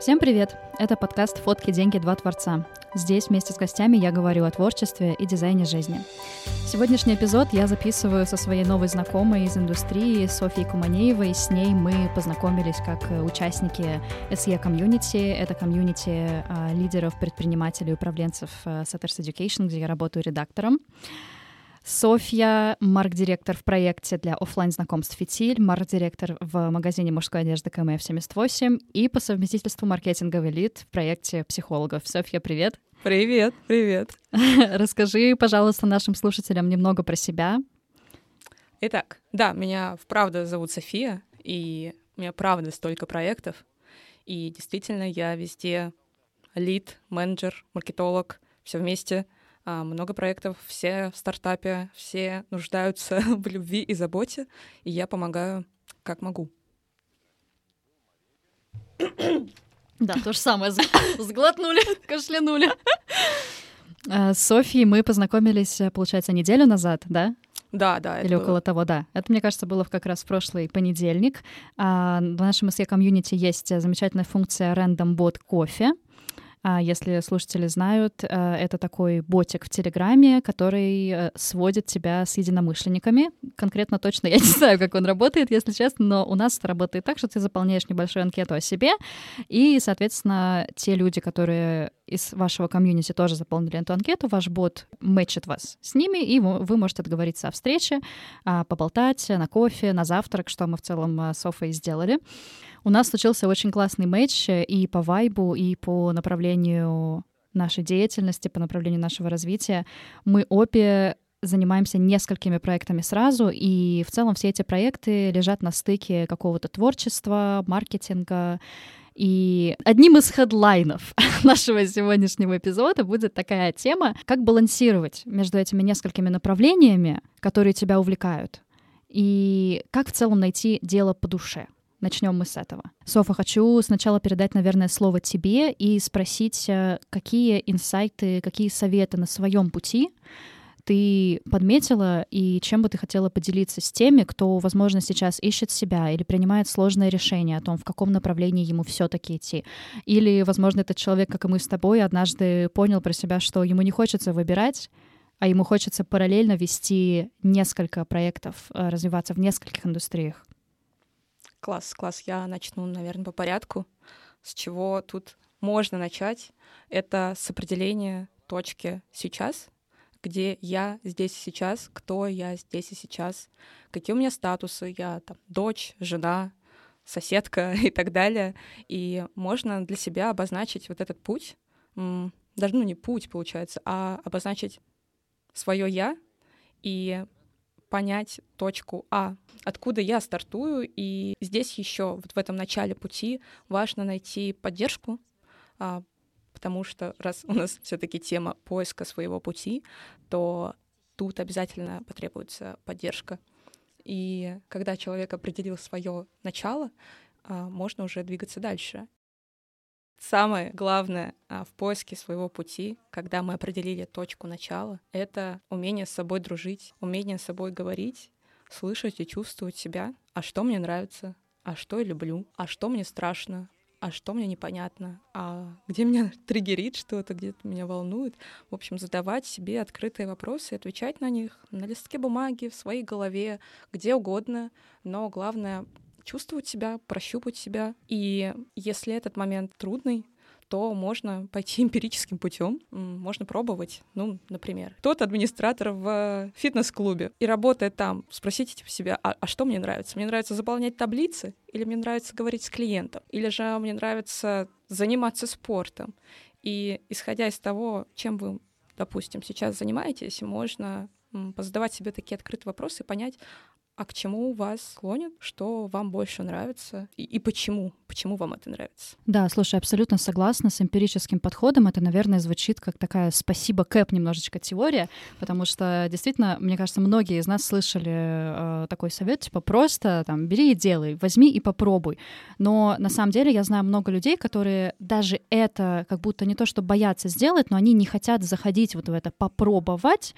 Всем привет! Это подкаст «Фотки, деньги, два творца». Здесь вместе с гостями я говорю о творчестве и дизайне жизни. Сегодняшний эпизод я записываю со своей новой знакомой из индустрии Софией Куманеевой. С ней мы познакомились как участники SE комьюнити. Это комьюнити а, лидеров, предпринимателей, управленцев а, Setters Education, где я работаю редактором. Софья, марк-директор в проекте для офлайн знакомств «Фитиль», марк-директор в магазине мужской одежды КМФ-78 и по совместительству маркетинговый лид в проекте психологов. Софья, привет! Привет, привет! Расскажи, пожалуйста, нашим слушателям немного про себя. Итак, да, меня вправду зовут София, и у меня правда столько проектов, и действительно я везде лид, менеджер, маркетолог, все вместе — много проектов, все в стартапе, все нуждаются в любви и заботе, и я помогаю как могу. Да, то же самое. Сглотнули, кашлянули. А, с Софией мы познакомились, получается, неделю назад, да? Да, да. Или около было. того, да. Это, мне кажется, было как раз в прошлый понедельник. А, в нашем SE комьюнити есть замечательная функция Random Bot кофе. А если слушатели знают, э, это такой ботик в Телеграме, который э, сводит тебя с единомышленниками. Конкретно точно я не знаю, как он работает, если честно, но у нас это работает так, что ты заполняешь небольшую анкету о себе, и, соответственно, те люди, которые из вашего комьюнити тоже заполнили эту анкету, ваш бот мэчит вас с ними, и вы можете договориться о встрече, а, поболтать на кофе, на завтрак, что мы в целом э, с Софой сделали. У нас случился очень классный матч и по вайбу, и по направлению нашей деятельности, по направлению нашего развития. Мы обе занимаемся несколькими проектами сразу, и в целом все эти проекты лежат на стыке какого-то творчества, маркетинга. И одним из хедлайнов нашего сегодняшнего эпизода будет такая тема, как балансировать между этими несколькими направлениями, которые тебя увлекают, и как в целом найти дело по душе. Начнем мы с этого. Софа, хочу сначала передать, наверное, слово тебе и спросить, э, какие инсайты, какие советы на своем пути ты подметила и чем бы ты хотела поделиться с теми, кто, возможно, сейчас ищет себя или принимает сложное решение о том, в каком направлении ему все-таки идти. Или, возможно, этот человек, как и мы с тобой, однажды понял про себя, что ему не хочется выбирать, а ему хочется параллельно вести несколько проектов, э, развиваться в нескольких индустриях. Класс, класс. Я начну, наверное, по порядку. С чего тут можно начать? Это с определения точки сейчас, где я здесь и сейчас, кто я здесь и сейчас, какие у меня статусы, я там дочь, жена, соседка и так далее. И можно для себя обозначить вот этот путь, даже ну не путь получается, а обозначить свое я и понять точку А, откуда я стартую, и здесь еще вот в этом начале пути важно найти поддержку, а, потому что раз у нас все-таки тема поиска своего пути, то тут обязательно потребуется поддержка. И когда человек определил свое начало, а, можно уже двигаться дальше. Самое главное а, в поиске своего пути, когда мы определили точку начала, это умение с собой дружить, умение с собой говорить, слышать и чувствовать себя. А что мне нравится? А что я люблю? А что мне страшно? А что мне непонятно, а где меня триггерит что-то, где-то меня волнует. В общем, задавать себе открытые вопросы отвечать на них на листке бумаги, в своей голове, где угодно, но главное чувствовать себя, прощупать себя. И если этот момент трудный, то можно пойти эмпирическим путем, можно пробовать. Ну, например, тот администратор в фитнес-клубе и работает там, спросите себя, а, а что мне нравится? Мне нравится заполнять таблицы или мне нравится говорить с клиентом? Или же мне нравится заниматься спортом? И исходя из того, чем вы, допустим, сейчас занимаетесь, можно позадавать себе такие открытые вопросы и понять, а к чему вас склонит, что вам больше нравится и, и почему, почему вам это нравится. Да, слушай, абсолютно согласна с эмпирическим подходом. Это, наверное, звучит как такая спасибо Кэп немножечко теория, потому что действительно, мне кажется, многие из нас слышали э, такой совет, типа просто там бери и делай, возьми и попробуй. Но на самом деле я знаю много людей, которые даже это как будто не то, что боятся сделать, но они не хотят заходить вот в это попробовать,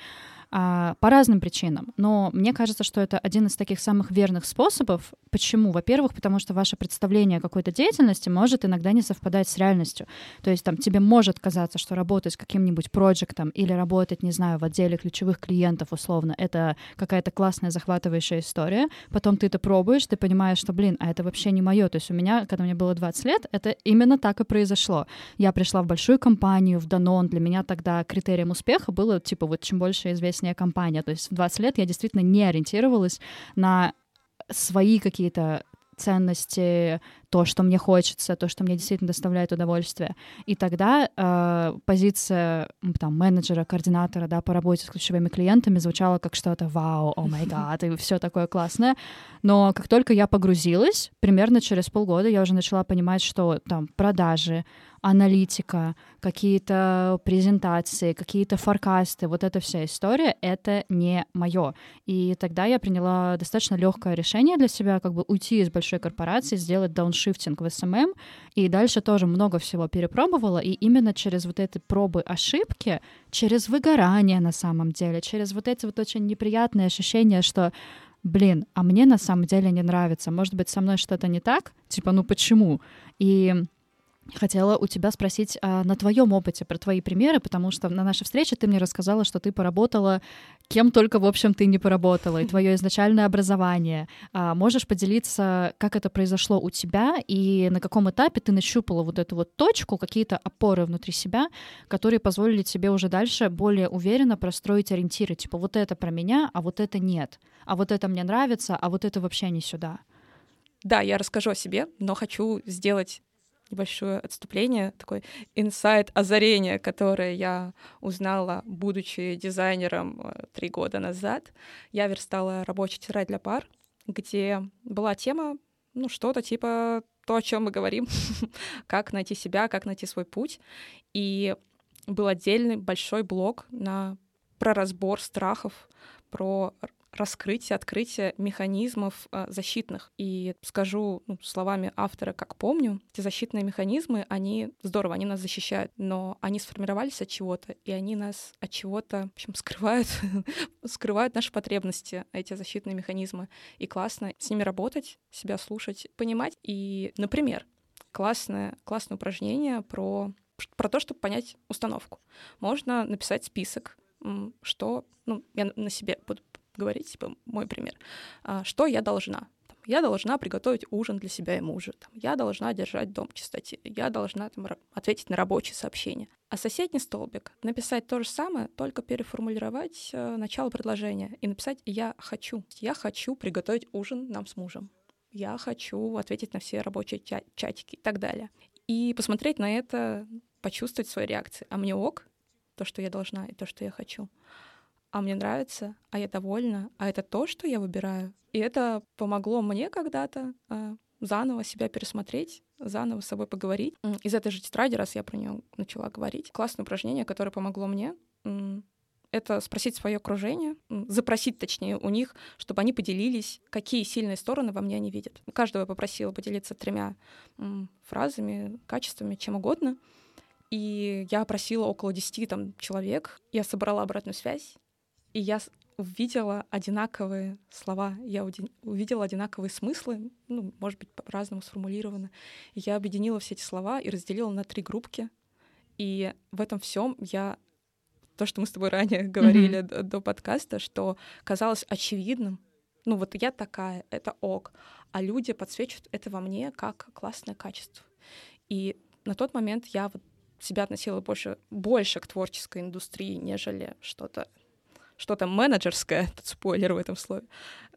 по разным причинам. Но мне кажется, что это один из таких самых верных способов. Почему? Во-первых, потому что ваше представление о какой-то деятельности может иногда не совпадать с реальностью. То есть там тебе может казаться, что работать каким-нибудь проектом или работать, не знаю, в отделе ключевых клиентов условно, это какая-то классная захватывающая история. Потом ты это пробуешь, ты понимаешь, что, блин, а это вообще не мое. То есть у меня, когда мне было 20 лет, это именно так и произошло. Я пришла в большую компанию, в Данон. Для меня тогда критерием успеха было, типа, вот чем больше известнее компания. То есть в 20 лет я действительно не ориентировалась на свои какие-то ценности, то, что мне хочется, то, что мне действительно доставляет удовольствие. И тогда э, позиция там, менеджера, координатора да, по работе с ключевыми клиентами звучала как что-то «Вау, о май гад», и все такое классное. Но как только я погрузилась, примерно через полгода я уже начала понимать, что там продажи, аналитика, какие-то презентации, какие-то форкасты, вот эта вся история, это не мое. И тогда я приняла достаточно легкое решение для себя, как бы уйти из большой корпорации, сделать дауншифтинг в SMM, и дальше тоже много всего перепробовала, и именно через вот эти пробы ошибки, через выгорание на самом деле, через вот эти вот очень неприятные ощущения, что блин, а мне на самом деле не нравится, может быть, со мной что-то не так, типа, ну почему? И Хотела у тебя спросить а, на твоем опыте про твои примеры, потому что на нашей встрече ты мне рассказала, что ты поработала кем только, в общем, ты не поработала, и твое изначальное образование. А, можешь поделиться, как это произошло у тебя и на каком этапе ты нащупала вот эту вот точку, какие-то опоры внутри себя, которые позволили тебе уже дальше более уверенно простроить ориентиры, типа вот это про меня, а вот это нет, а вот это мне нравится, а вот это вообще не сюда. Да, я расскажу о себе, но хочу сделать небольшое отступление, такой инсайт озарение, которое я узнала, будучи дизайнером э, три года назад. Я верстала рабочий тетрадь для пар, где была тема, ну, что-то типа то, о чем мы говорим, как найти себя, как найти свой путь. И был отдельный большой блок на про разбор страхов, про раскрытие, открытие механизмов э, защитных. И скажу ну, словами автора, как помню, эти защитные механизмы, они здорово, они нас защищают, но они сформировались от чего-то, и они нас от чего-то, в общем, скрывают, скрывают наши потребности, эти защитные механизмы. И классно с ними работать, себя слушать, понимать. И, например, классное, классное упражнение про, про то, чтобы понять установку. Можно написать список, что, ну, я на себе буду говорить, типа, мой пример, а, что я должна. Я должна приготовить ужин для себя и мужа. Я должна держать дом в чистоте. Я должна там, ответить на рабочие сообщения. А соседний столбик — написать то же самое, только переформулировать э, начало предложения и написать «я хочу». Я хочу приготовить ужин нам с мужем. Я хочу ответить на все рабочие ча- чатики и так далее. И посмотреть на это, почувствовать свои реакции. А мне ок, то, что я должна, и то, что я хочу а мне нравится, а я довольна, а это то, что я выбираю. И это помогло мне когда-то э, заново себя пересмотреть, заново с собой поговорить. Из этой же тетради, раз я про нее начала говорить, классное упражнение, которое помогло мне, это спросить свое окружение, запросить, точнее, у них, чтобы они поделились, какие сильные стороны во мне они видят. Каждого я попросила поделиться тремя фразами, качествами, чем угодно. И я опросила около 10 там, человек. Я собрала обратную связь, и я увидела одинаковые слова, я увидела одинаковые смыслы, ну, может быть, по-разному сформулированы. Я объединила все эти слова и разделила на три группки. И в этом всем я то, что мы с тобой ранее говорили mm-hmm. до, до подкаста, что казалось очевидным, ну вот я такая, это ок, а люди подсвечивают это во мне как классное качество. И на тот момент я вот себя относила больше, больше к творческой индустрии, нежели что-то что-то менеджерское, тут спойлер в этом слове.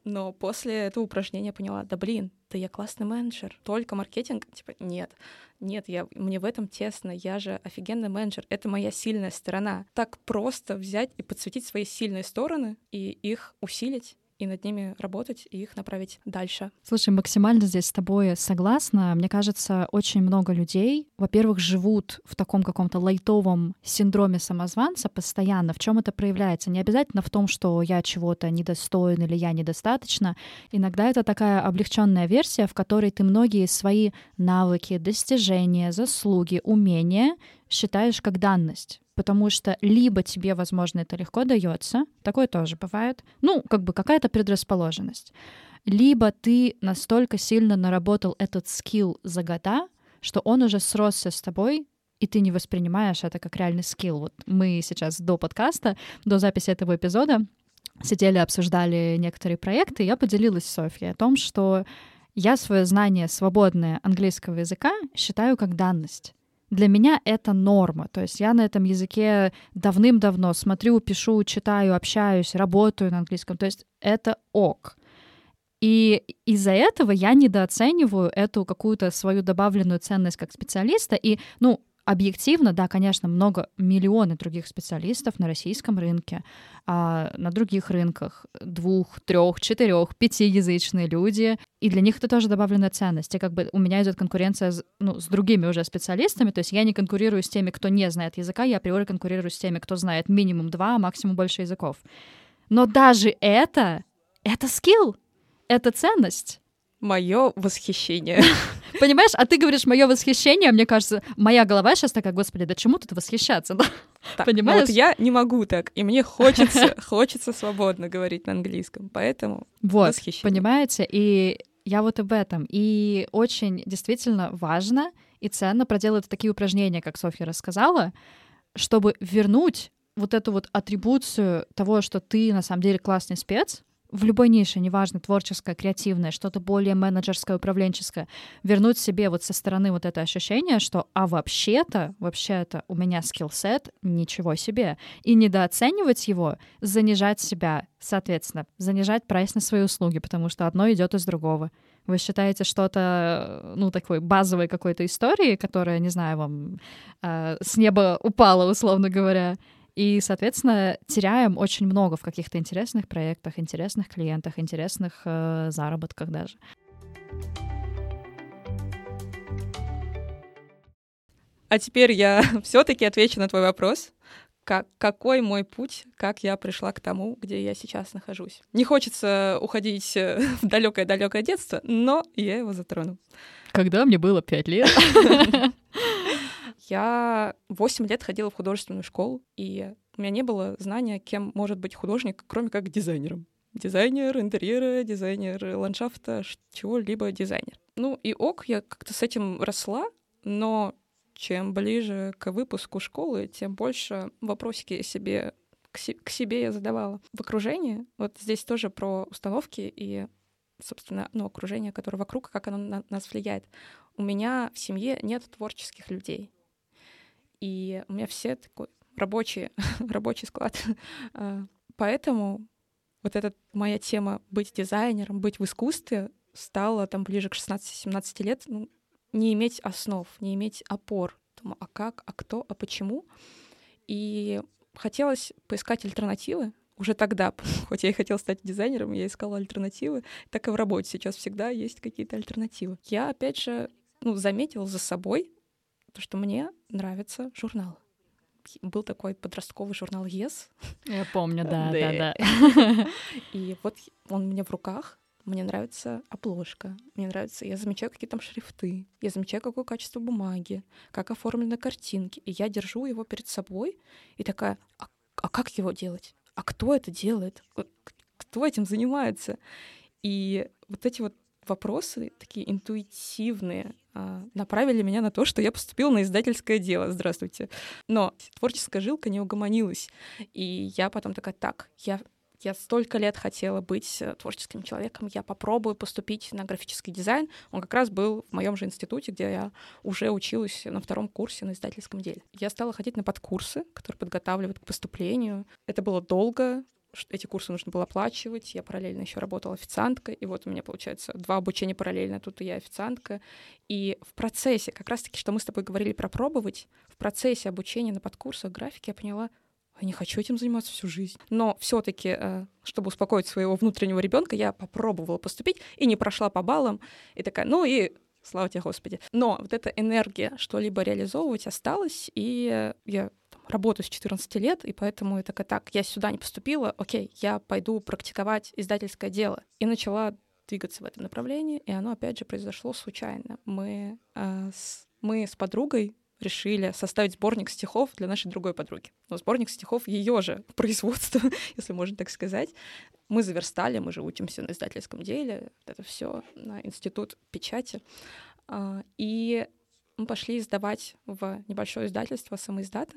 Но после этого упражнения поняла, да блин, да я классный менеджер, только маркетинг, типа, нет, нет, я, мне в этом тесно, я же офигенный менеджер, это моя сильная сторона. Так просто взять и подсветить свои сильные стороны и их усилить, и над ними работать, и их направить дальше. Слушай, максимально здесь с тобой согласна. Мне кажется, очень много людей, во-первых, живут в таком каком-то лайтовом синдроме самозванца постоянно. В чем это проявляется? Не обязательно в том, что я чего-то недостоин или я недостаточно. Иногда это такая облегченная версия, в которой ты многие свои навыки, достижения, заслуги, умения считаешь как данность. Потому что либо тебе, возможно, это легко дается, такое тоже бывает, ну, как бы какая-то предрасположенность, либо ты настолько сильно наработал этот скилл за года, что он уже сросся с тобой, и ты не воспринимаешь это как реальный скилл. Вот мы сейчас до подкаста, до записи этого эпизода сидели, обсуждали некоторые проекты, и я поделилась с Софьей о том, что я свое знание свободное английского языка считаю как данность. Для меня это норма. То есть я на этом языке давным-давно смотрю, пишу, читаю, общаюсь, работаю на английском. То есть это ок. И из-за этого я недооцениваю эту какую-то свою добавленную ценность как специалиста. И, ну, объективно, да, конечно, много, миллионы других специалистов на российском рынке, а на других рынках двух, трех, четырех, пятиязычные люди, и для них это тоже добавленная ценность. И как бы у меня идет конкуренция ну, с другими уже специалистами, то есть я не конкурирую с теми, кто не знает языка, я априори конкурирую с теми, кто знает минимум два, а максимум больше языков. Но даже это, это скилл, это ценность. Мое восхищение. Понимаешь, а ты говоришь мое восхищение, мне кажется, моя голова сейчас такая, господи, да чему тут восхищаться? Так, Понимаешь? Вот я не могу так, и мне хочется, хочется свободно говорить на английском, поэтому вот, восхищение. понимаете, и я вот об этом. И очень действительно важно и ценно проделать такие упражнения, как Софья рассказала, чтобы вернуть вот эту вот атрибуцию того, что ты на самом деле классный спец, в любой нише, неважно, творческое, креативное, что-то более менеджерское, управленческое, вернуть себе вот со стороны вот это ощущение, что а вообще-то, вообще-то у меня скилл-сет, ничего себе. И недооценивать его, занижать себя, соответственно, занижать прайс на свои услуги, потому что одно идет из другого. Вы считаете что-то, ну, такой базовой какой-то истории, которая, не знаю, вам э, с неба упала, условно говоря, и, соответственно, теряем очень много в каких-то интересных проектах, интересных клиентах, интересных э, заработках даже. А теперь я все-таки отвечу на твой вопрос. Как, какой мой путь, как я пришла к тому, где я сейчас нахожусь. Не хочется уходить э, в далекое-далекое детство, но я его затрону. Когда мне было пять лет. Я 8 лет ходила в художественную школу, и у меня не было знания, кем может быть художник, кроме как дизайнером. Дизайнер интерьера, дизайнер ландшафта, чего-либо дизайнер. Ну и ок, я как-то с этим росла, но чем ближе к выпуску школы, тем больше вопросики себе к, себе я задавала. В окружении, вот здесь тоже про установки и, собственно, ну, окружение, которое вокруг, как оно на нас влияет. У меня в семье нет творческих людей. И у меня все такой рабочий, рабочий склад. А, поэтому вот эта моя тема быть дизайнером, быть в искусстве стала там ближе к 16-17 лет, ну, не иметь основ, не иметь опор. Думаю, а как, а кто, а почему? И хотелось поискать альтернативы. Уже тогда, хоть я и хотела стать дизайнером, я искала альтернативы, так и в работе сейчас всегда есть какие-то альтернативы. Я, опять же, ну, заметила за собой то, что мне нравится журнал. Был такой подростковый журнал Yes. Я помню, да, да, да. И вот он у меня в руках. Мне нравится обложка, мне нравится, я замечаю, какие там шрифты, я замечаю, какое качество бумаги, как оформлены картинки, и я держу его перед собой и такая, а, а как его делать? А кто это делает? Кто этим занимается? И вот эти вот вопросы, такие интуитивные, а, направили меня на то, что я поступила на издательское дело. Здравствуйте. Но творческая жилка не угомонилась. И я потом такая, так, я я столько лет хотела быть э, творческим человеком, я попробую поступить на графический дизайн. Он как раз был в моем же институте, где я уже училась на втором курсе на издательском деле. Я стала ходить на подкурсы, которые подготавливают к поступлению. Это было долго, эти курсы нужно было оплачивать, я параллельно еще работала официанткой, и вот у меня, получается, два обучения параллельно, тут и я официантка. И в процессе, как раз-таки, что мы с тобой говорили про пробовать, в процессе обучения на подкурсах графики я поняла, я не хочу этим заниматься всю жизнь. Но все-таки, э, чтобы успокоить своего внутреннего ребенка, я попробовала поступить и не прошла по баллам. И такая, ну и слава тебе, Господи. Но вот эта энергия что-либо реализовывать осталась, и я работаю с 14 лет, и поэтому я такая, так, я сюда не поступила, окей, я пойду практиковать издательское дело. И начала двигаться в этом направлении, и оно, опять же, произошло случайно. Мы, э, с, мы с подругой решили составить сборник стихов для нашей другой подруги. Но сборник стихов ее же производства, если можно так сказать. Мы заверстали, мы же учимся на издательском деле, это все на институт печати. А, и мы пошли издавать в небольшое издательство самоиздата.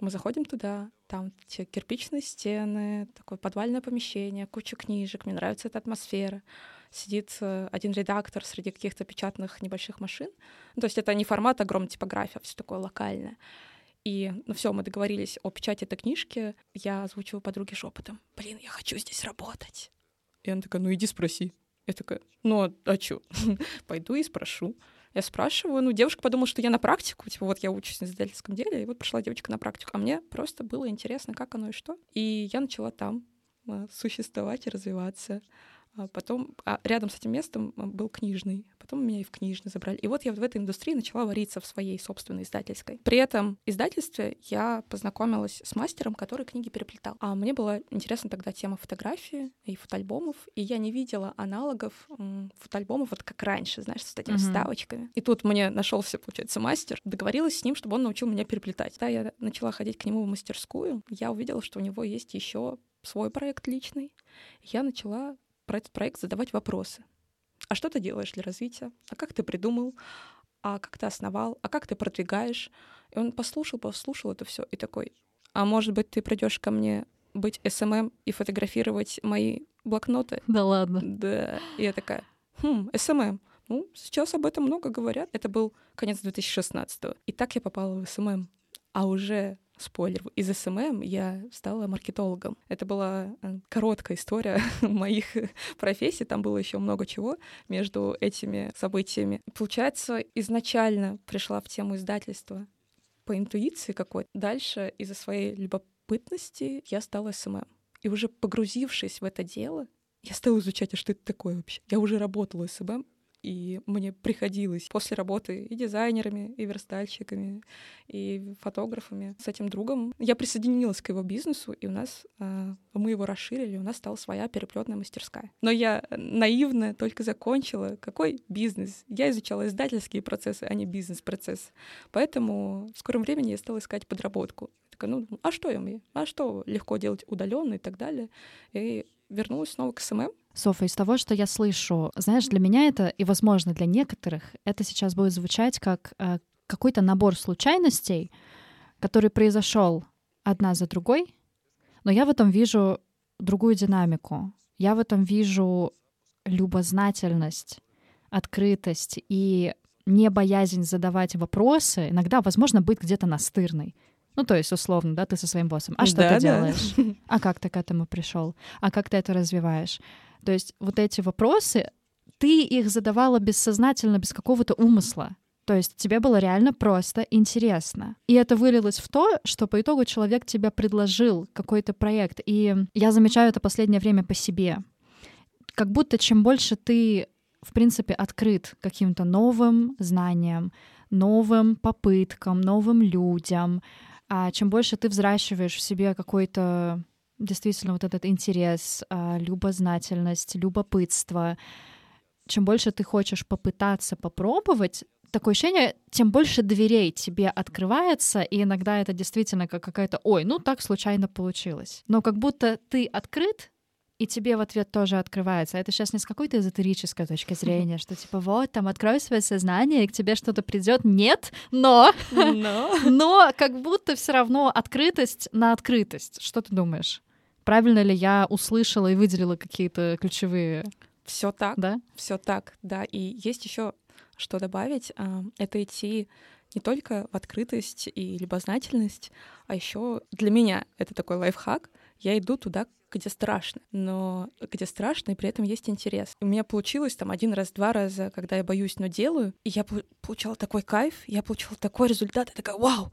Мы заходим туда, там те кирпичные стены, такое подвальное помещение, куча книжек, мне нравится эта атмосфера. Сидит э, один редактор среди каких-то печатных небольших машин. Ну, то есть это не формат огромной типографии, а все такое локальное. И, ну все, мы договорились о печати этой книжки. Я озвучиваю подруге шепотом. Блин, я хочу здесь работать. И она такая, ну иди спроси. Я такая, ну а, а чё? Пойду и спрошу. Я спрашиваю, ну, девушка подумала, что я на практику, типа, вот я учусь на издательском деле, и вот пришла девочка на практику, а мне просто было интересно, как оно и что. И я начала там э, существовать и развиваться. А потом а рядом с этим местом был книжный. Потом меня и в книжный забрали. И вот я в этой индустрии начала вариться в своей собственной издательской. При этом издательстве я познакомилась с мастером, который книги переплетал. А мне была интересна тогда тема фотографии и фотоальбомов, и я не видела аналогов фотоальбомов вот как раньше, знаешь, с этими mm-hmm. вставочками. И тут мне нашелся, получается, мастер. Договорилась с ним, чтобы он научил меня переплетать. Да, я начала ходить к нему в мастерскую. Я увидела, что у него есть еще свой проект личный. Я начала про этот проект задавать вопросы. А что ты делаешь для развития? А как ты придумал? А как ты основал? А как ты продвигаешь? И он послушал, послушал это все и такой, а может быть, ты придешь ко мне быть SMM и фотографировать мои блокноты? Да ладно. Да. И я такая, хм, SMM. Ну, сейчас об этом много говорят. Это был конец 2016 -го. И так я попала в SMM. А уже спойлер, из SMM я стала маркетологом. Это была э, короткая история моих профессий, там было еще много чего между этими событиями. Получается, изначально пришла в тему издательства по интуиции какой-то. Дальше из-за своей любопытности я стала SMM. И уже погрузившись в это дело, я стала изучать, а что это такое вообще. Я уже работала SMM, и мне приходилось после работы и дизайнерами, и верстальщиками, и фотографами с этим другом. Я присоединилась к его бизнесу, и у нас э, мы его расширили, у нас стала своя переплетная мастерская. Но я наивно только закончила. Какой бизнес? Я изучала издательские процессы, а не бизнес-процесс. Поэтому в скором времени я стала искать подработку. Такая, ну, а что я умею? А что легко делать удаленно и так далее? И вернулась снова к SMM, Софа, из того, что я слышу, знаешь, для меня это, и, возможно, для некоторых, это сейчас будет звучать как э, какой-то набор случайностей, который произошел одна за другой, но я в этом вижу другую динамику. Я в этом вижу любознательность, открытость и не боязнь задавать вопросы, иногда, возможно, быть где-то настырной. Ну, то есть, условно, да, ты со своим боссом. А что да, ты делаешь? Да. А как ты к этому пришел? А как ты это развиваешь? То есть вот эти вопросы, ты их задавала бессознательно, без какого-то умысла. То есть тебе было реально просто интересно. И это вылилось в то, что по итогу человек тебе предложил какой-то проект. И я замечаю это последнее время по себе. Как будто чем больше ты, в принципе, открыт каким-то новым знаниям, новым попыткам, новым людям, а чем больше ты взращиваешь в себе какой-то действительно вот этот интерес, а, любознательность, любопытство. Чем больше ты хочешь попытаться попробовать, такое ощущение, тем больше дверей тебе открывается, и иногда это действительно как какая-то «Ой, ну так случайно получилось». Но как будто ты открыт, и тебе в ответ тоже открывается. Это сейчас не с какой-то эзотерической точки зрения, что типа вот там открой свое сознание, и к тебе что-то придет. Нет, но, но, но как будто все равно открытость на открытость. Что ты думаешь? Правильно ли я услышала и выделила какие-то ключевые? Все так, да, все так, да. И есть еще что добавить. А, это идти не только в открытость и любознательность, а еще для меня это такой лайфхак. Я иду туда, где страшно, но где страшно, и при этом есть интерес. У меня получилось там один раз, два раза, когда я боюсь, но делаю, и я получала такой кайф, я получала такой результат, я такая, вау!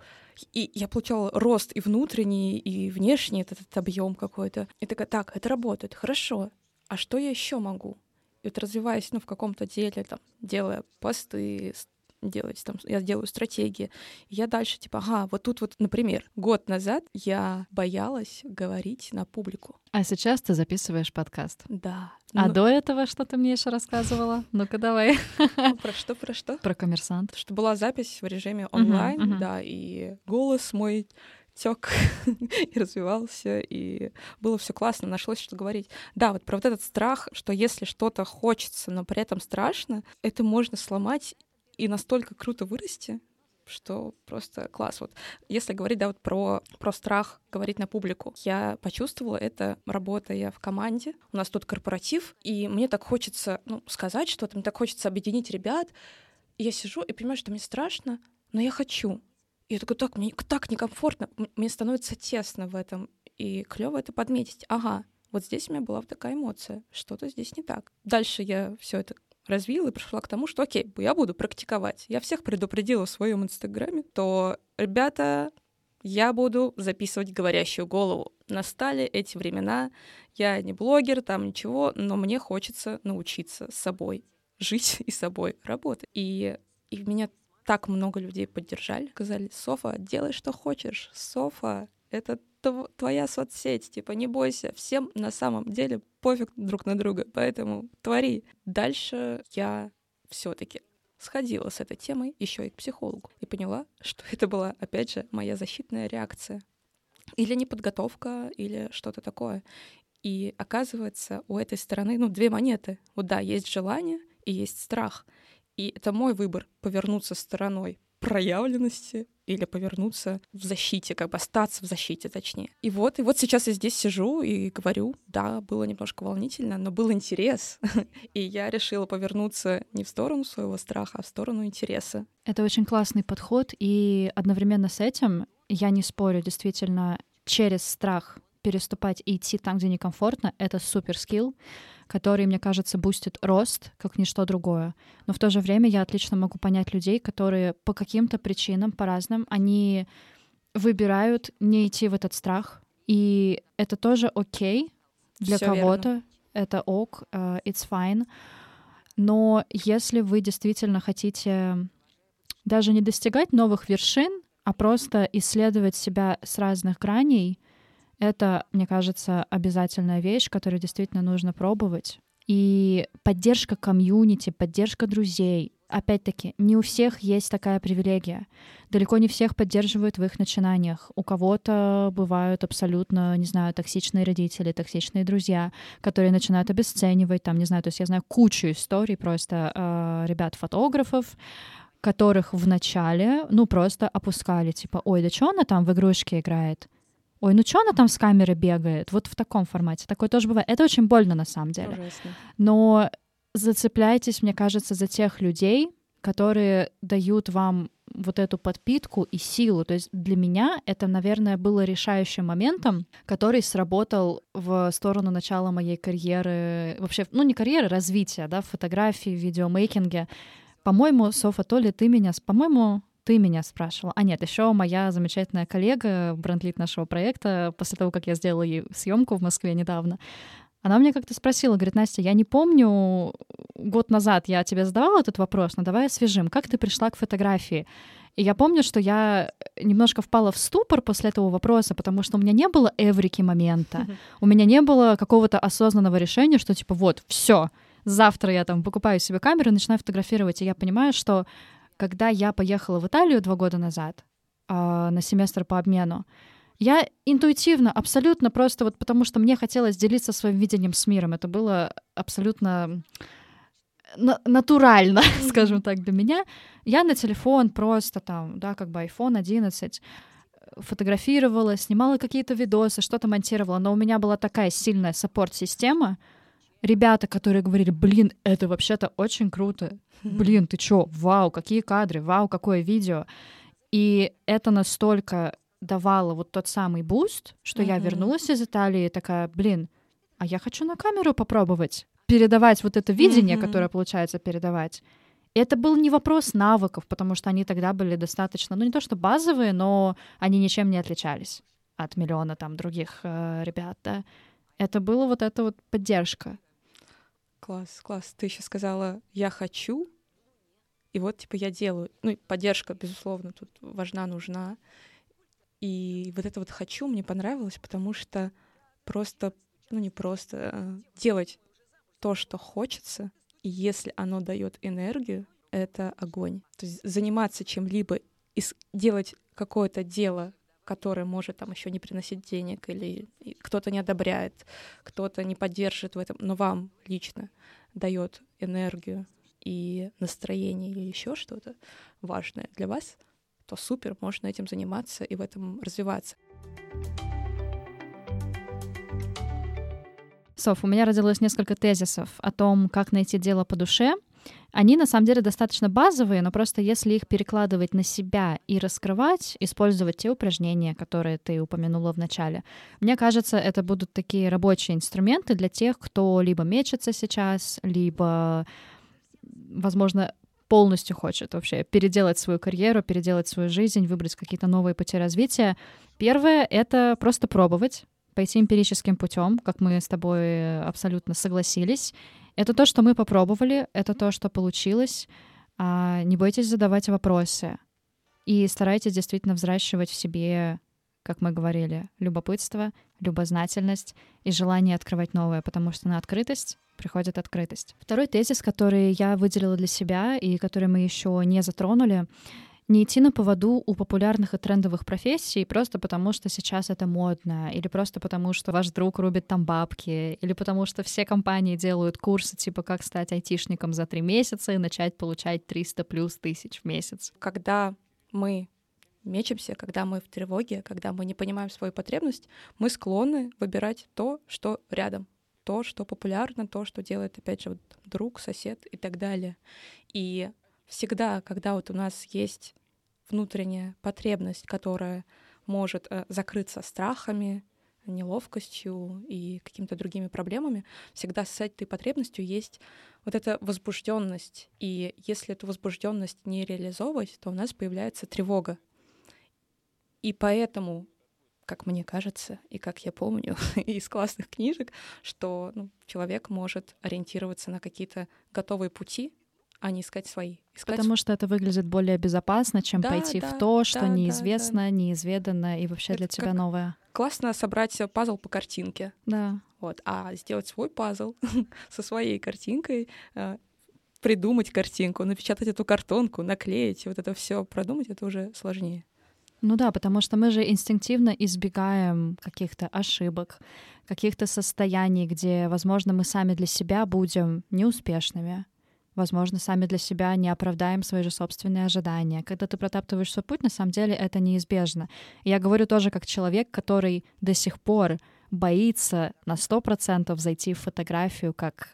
И я получала рост и внутренний, и внешний, этот, этот объем какой-то. И такая, так, это работает, хорошо. А что я еще могу? И вот развиваясь, ну, в каком-то деле, там, делая посты, делать, там, я делаю стратегии. И я дальше, типа, ага, вот тут вот, например, год назад я боялась говорить на публику. А сейчас ты записываешь подкаст. Да. А Ну, до этого что ты мне еще рассказывала? Ну-ка давай. Про что, про что? Про коммерсант. Что была запись в режиме онлайн, да, и голос мой тек и развивался, и было все классно, нашлось что говорить. Да, вот про вот этот страх, что если что-то хочется, но при этом страшно, это можно сломать и настолько круто вырасти, что просто класс. Вот если говорить, да, вот про, про страх говорить на публику, я почувствовала это, работая в команде. У нас тут корпоратив, и мне так хочется ну, сказать что-то, мне так хочется объединить ребят. И я сижу и понимаю, что мне страшно, но я хочу. И я такой, так, мне так некомфортно, мне становится тесно в этом. И клево это подметить. Ага, вот здесь у меня была такая эмоция, что-то здесь не так. Дальше я все это развила и пришла к тому, что окей, я буду практиковать. Я всех предупредила в своем инстаграме, то, ребята, я буду записывать говорящую голову. Настали эти времена. Я не блогер, там ничего, но мне хочется научиться с собой жить и собой работать. И, и меня так много людей поддержали, сказали, Софа, делай, что хочешь. Софа, это тв- твоя соцсеть, типа, не бойся. Всем на самом деле пофиг друг на друга, поэтому твори. Дальше я все таки сходила с этой темой еще и к психологу и поняла, что это была, опять же, моя защитная реакция. Или неподготовка, или что-то такое. И оказывается, у этой стороны, ну, две монеты. Вот да, есть желание и есть страх. И это мой выбор — повернуться стороной проявленности или повернуться в защите, как бы остаться в защите, точнее. И вот, и вот сейчас я здесь сижу и говорю, да, было немножко волнительно, но был интерес, и я решила повернуться не в сторону своего страха, а в сторону интереса. Это очень классный подход, и одновременно с этим я не спорю, действительно, через страх переступать и идти там, где некомфортно, это супер скилл, который, мне кажется, бустит рост, как ничто другое. Но в то же время я отлично могу понять людей, которые по каким-то причинам, по разным, они выбирают не идти в этот страх, и это тоже окей для кого-то, это ок, э, it's fine. Но если вы действительно хотите даже не достигать новых вершин, а просто исследовать себя с разных граней, это, мне кажется, обязательная вещь, которую действительно нужно пробовать. И поддержка комьюнити, поддержка друзей. Опять-таки, не у всех есть такая привилегия. Далеко не всех поддерживают в их начинаниях. У кого-то бывают абсолютно, не знаю, токсичные родители, токсичные друзья, которые начинают обесценивать, там, не знаю, то есть я знаю кучу историй просто э, ребят-фотографов, которых в начале, ну, просто опускали, типа, ой, да что она там в игрушки играет? Ой, ну что она там с камеры бегает? Вот в таком формате. Такое тоже бывает. Это очень больно на самом деле. Ужасно. Но зацепляйтесь, мне кажется, за тех людей, которые дают вам вот эту подпитку и силу. То есть для меня это, наверное, было решающим моментом, который сработал в сторону начала моей карьеры, вообще, ну не карьеры, развития, да, в фотографии, в видеомейкинге. По-моему, Софа, то ли ты меня, по-моему, ты меня спрашивала. А нет, еще моя замечательная коллега, бренд нашего проекта, после того, как я сделала ей съемку в Москве недавно, она мне как-то спросила, говорит, Настя, я не помню, год назад я тебе задавала этот вопрос, но давай освежим, как ты пришла к фотографии? И я помню, что я немножко впала в ступор после этого вопроса, потому что у меня не было эврики момента, у меня не было какого-то осознанного решения, что типа вот, все, завтра я там покупаю себе камеру и начинаю фотографировать. И я понимаю, что когда я поехала в Италию два года назад а, на семестр по обмену, я интуитивно, абсолютно просто вот потому, что мне хотелось делиться своим видением с миром. Это было абсолютно на- натурально, скажем так, для меня. Я на телефон просто там, да, как бы iPhone 11 фотографировала, снимала какие-то видосы, что-то монтировала, но у меня была такая сильная саппорт-система, ребята, которые говорили, блин, это вообще-то очень круто, блин, ты чё, вау, какие кадры, вау, какое видео. И это настолько давало вот тот самый boost, что я вернулась из Италии такая, блин, а я хочу на камеру попробовать передавать вот это видение, которое получается передавать. И это был не вопрос навыков, потому что они тогда были достаточно, ну не то что базовые, но они ничем не отличались от миллиона там других э, ребят, да. Это была вот эта вот поддержка. Класс, класс. Ты еще сказала «я хочу», и вот, типа, я делаю. Ну, поддержка, безусловно, тут важна, нужна. И вот это вот «хочу» мне понравилось, потому что просто, ну, не просто, а делать то, что хочется, и если оно дает энергию, это огонь. То есть заниматься чем-либо делать какое-то дело, которое может там еще не приносить денег, или кто-то не одобряет, кто-то не поддержит в этом, но вам лично дает энергию и настроение или еще что-то важное для вас, то супер, можно этим заниматься и в этом развиваться. Соф, у меня родилось несколько тезисов о том, как найти дело по душе. Они на самом деле достаточно базовые, но просто если их перекладывать на себя и раскрывать, использовать те упражнения, которые ты упомянула в начале, мне кажется, это будут такие рабочие инструменты для тех, кто либо мечется сейчас, либо, возможно, полностью хочет вообще переделать свою карьеру, переделать свою жизнь, выбрать какие-то новые пути развития. Первое — это просто пробовать, пойти эмпирическим путем, как мы с тобой абсолютно согласились. Это то, что мы попробовали, это то, что получилось. А не бойтесь задавать вопросы. И старайтесь действительно взращивать в себе, как мы говорили, любопытство, любознательность и желание открывать новое, потому что на открытость приходит открытость. Второй тезис, который я выделила для себя и который мы еще не затронули, не идти на поводу у популярных и трендовых профессий просто потому, что сейчас это модно, или просто потому, что ваш друг рубит там бабки, или потому что все компании делают курсы типа «Как стать айтишником за три месяца и начать получать 300 плюс тысяч в месяц». Когда мы мечемся, когда мы в тревоге, когда мы не понимаем свою потребность, мы склонны выбирать то, что рядом, то, что популярно, то, что делает, опять же, вот, друг, сосед и так далее. И всегда, когда вот у нас есть внутренняя потребность, которая может э, закрыться страхами, неловкостью и какими-то другими проблемами, всегда с этой потребностью есть вот эта возбужденность. И если эту возбужденность не реализовывать, то у нас появляется тревога. И поэтому, как мне кажется, и как я помню из классных книжек, что ну, человек может ориентироваться на какие-то готовые пути, а не искать свои. Искать... Потому что это выглядит более безопасно, чем да, пойти да, в то, что да, неизвестно, да, да. неизведанно и вообще это для тебя новое. Классно собрать пазл по картинке. Да. Вот. А сделать свой пазл со своей картинкой, э, придумать картинку, напечатать эту картонку, наклеить, вот это все продумать, это уже сложнее. Ну да, потому что мы же инстинктивно избегаем каких-то ошибок, каких-то состояний, где, возможно, мы сами для себя будем неуспешными возможно, сами для себя не оправдаем свои же собственные ожидания. Когда ты протаптываешь свой путь, на самом деле это неизбежно. И я говорю тоже как человек, который до сих пор боится на сто процентов зайти в фотографию как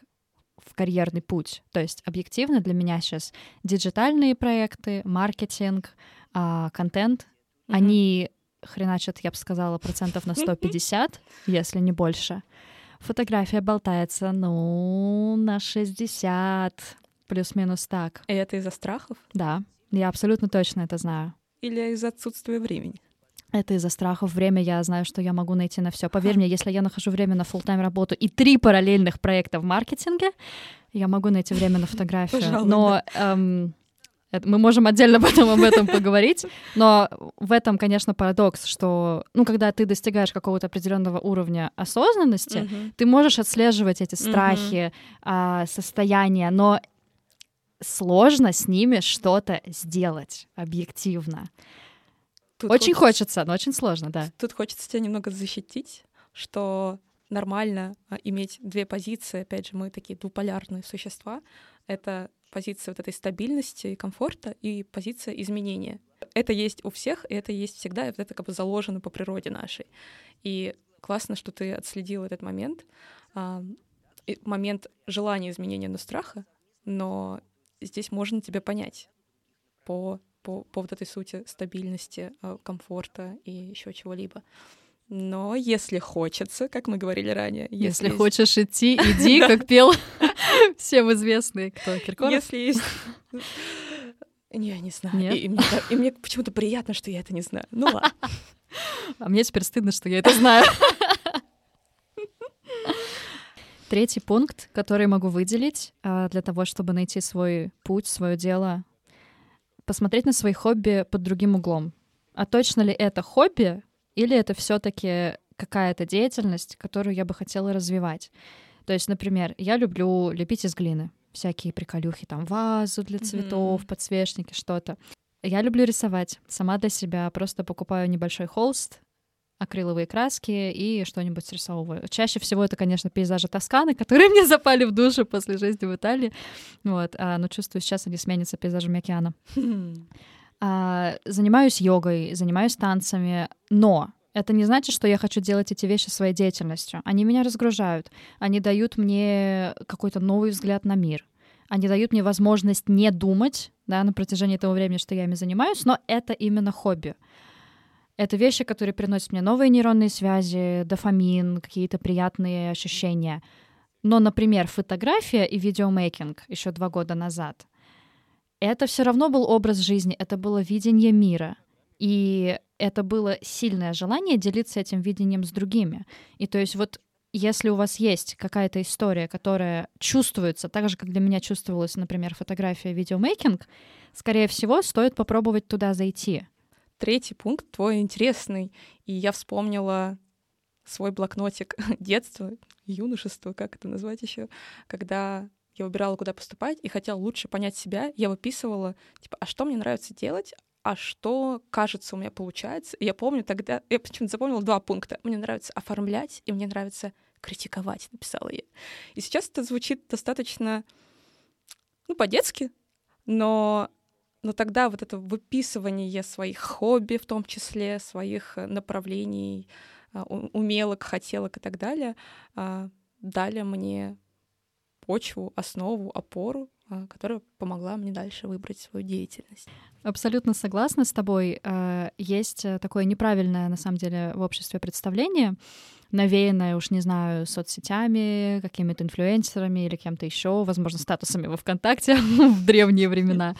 в карьерный путь. То есть объективно для меня сейчас диджитальные проекты, маркетинг, а, контент, mm-hmm. они хреначат, я бы сказала, процентов на 150, если не больше. Фотография болтается, ну, на 60, Плюс-минус так. И это из-за страхов? Да, я абсолютно точно это знаю. Или из-за отсутствия времени? Это из-за страхов. Время я знаю, что я могу найти на все. Поверь мне, если я нахожу время на full-тайм работу и три параллельных проекта в маркетинге, я могу найти время на фотографию. Пожалуй, Но да. эм, это, мы можем отдельно потом об этом поговорить. Но в этом, конечно, парадокс, что, ну, когда ты достигаешь какого-то определенного уровня осознанности, uh-huh. ты можешь отслеживать эти страхи, uh-huh. состояния, но сложно с ними что-то сделать объективно. Тут очень хочется, хочется, но очень сложно, да. Тут хочется тебя немного защитить, что нормально а, иметь две позиции. Опять же, мы такие двуполярные существа. Это позиция вот этой стабильности и комфорта и позиция изменения. Это есть у всех, и это есть всегда, и вот это как бы заложено по природе нашей. И классно, что ты отследил этот момент, момент желания изменения, но страха, но здесь можно тебя понять по, по, по вот этой сути стабильности, э, комфорта и еще чего-либо. Но если хочется, как мы говорили ранее... Если, если хочешь идти, иди, как пел всем известный кто, Киркоров? Если есть... Не, не знаю. Нет? И, и мне, и мне почему-то приятно, что я это не знаю. Ну ладно. А мне теперь стыдно, что я это знаю. Третий пункт, который могу выделить а, для того, чтобы найти свой путь, свое дело, посмотреть на свои хобби под другим углом. А точно ли это хобби, или это все-таки какая-то деятельность, которую я бы хотела развивать? То есть, например, я люблю лепить из глины всякие приколюхи, там вазу для цветов, mm-hmm. подсвечники, что-то. Я люблю рисовать сама для себя, просто покупаю небольшой холст, акриловые краски и что-нибудь срисовываю. Чаще всего это, конечно, пейзажи Тосканы, которые мне запали в душу после жизни в Италии. Вот, а, но чувствую, сейчас они сменятся пейзажами океана. А, занимаюсь йогой, занимаюсь танцами, но это не значит, что я хочу делать эти вещи своей деятельностью. Они меня разгружают, они дают мне какой-то новый взгляд на мир. Они дают мне возможность не думать да, на протяжении того времени, что я ими занимаюсь, но это именно хобби. Это вещи, которые приносят мне новые нейронные связи, дофамин, какие-то приятные ощущения. Но, например, фотография и видеомейкинг еще два года назад — это все равно был образ жизни, это было видение мира. И это было сильное желание делиться этим видением с другими. И то есть вот если у вас есть какая-то история, которая чувствуется так же, как для меня чувствовалась, например, фотография, видеомейкинг, скорее всего, стоит попробовать туда зайти третий пункт твой интересный. И я вспомнила свой блокнотик детства, юношества, как это назвать еще, когда я выбирала, куда поступать, и хотела лучше понять себя, я выписывала, типа, а что мне нравится делать, а что, кажется, у меня получается. И я помню тогда, я почему-то запомнила два пункта. Мне нравится оформлять, и мне нравится критиковать, написала я. И сейчас это звучит достаточно, ну, по-детски, но но тогда вот это выписывание своих хобби, в том числе своих э, направлений, а, умелок, хотелок и так далее, а, дали мне почву, основу, опору, а, которая помогла мне дальше выбрать свою деятельность. Абсолютно согласна с тобой. Есть э, такое неправильное, на самом деле, в обществе представление, навеянное, уж не знаю, соцсетями, какими-то инфлюенсерами или кем-то еще, возможно, статусами во ВКонтакте в древние времена,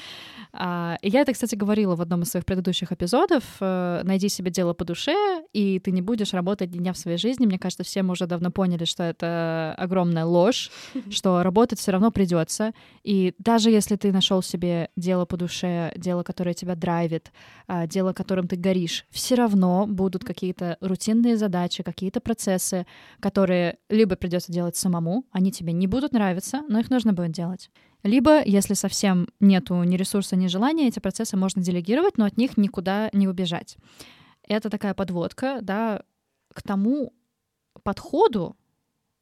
а, я это, кстати, говорила в одном из своих предыдущих эпизодов. Э, Найди себе дело по душе, и ты не будешь работать дня в своей жизни. Мне кажется, все мы уже давно поняли, что это огромная ложь, что работать все равно придется. И даже если ты нашел себе дело по душе, дело, которое тебя драйвит, а, дело, которым ты горишь, все равно будут какие-то рутинные задачи, какие-то процессы, которые либо придется делать самому, они тебе не будут нравиться, но их нужно будет делать. Либо, если совсем нету ни ресурса, ни желания, эти процессы можно делегировать, но от них никуда не убежать. Это такая подводка, да, к тому подходу,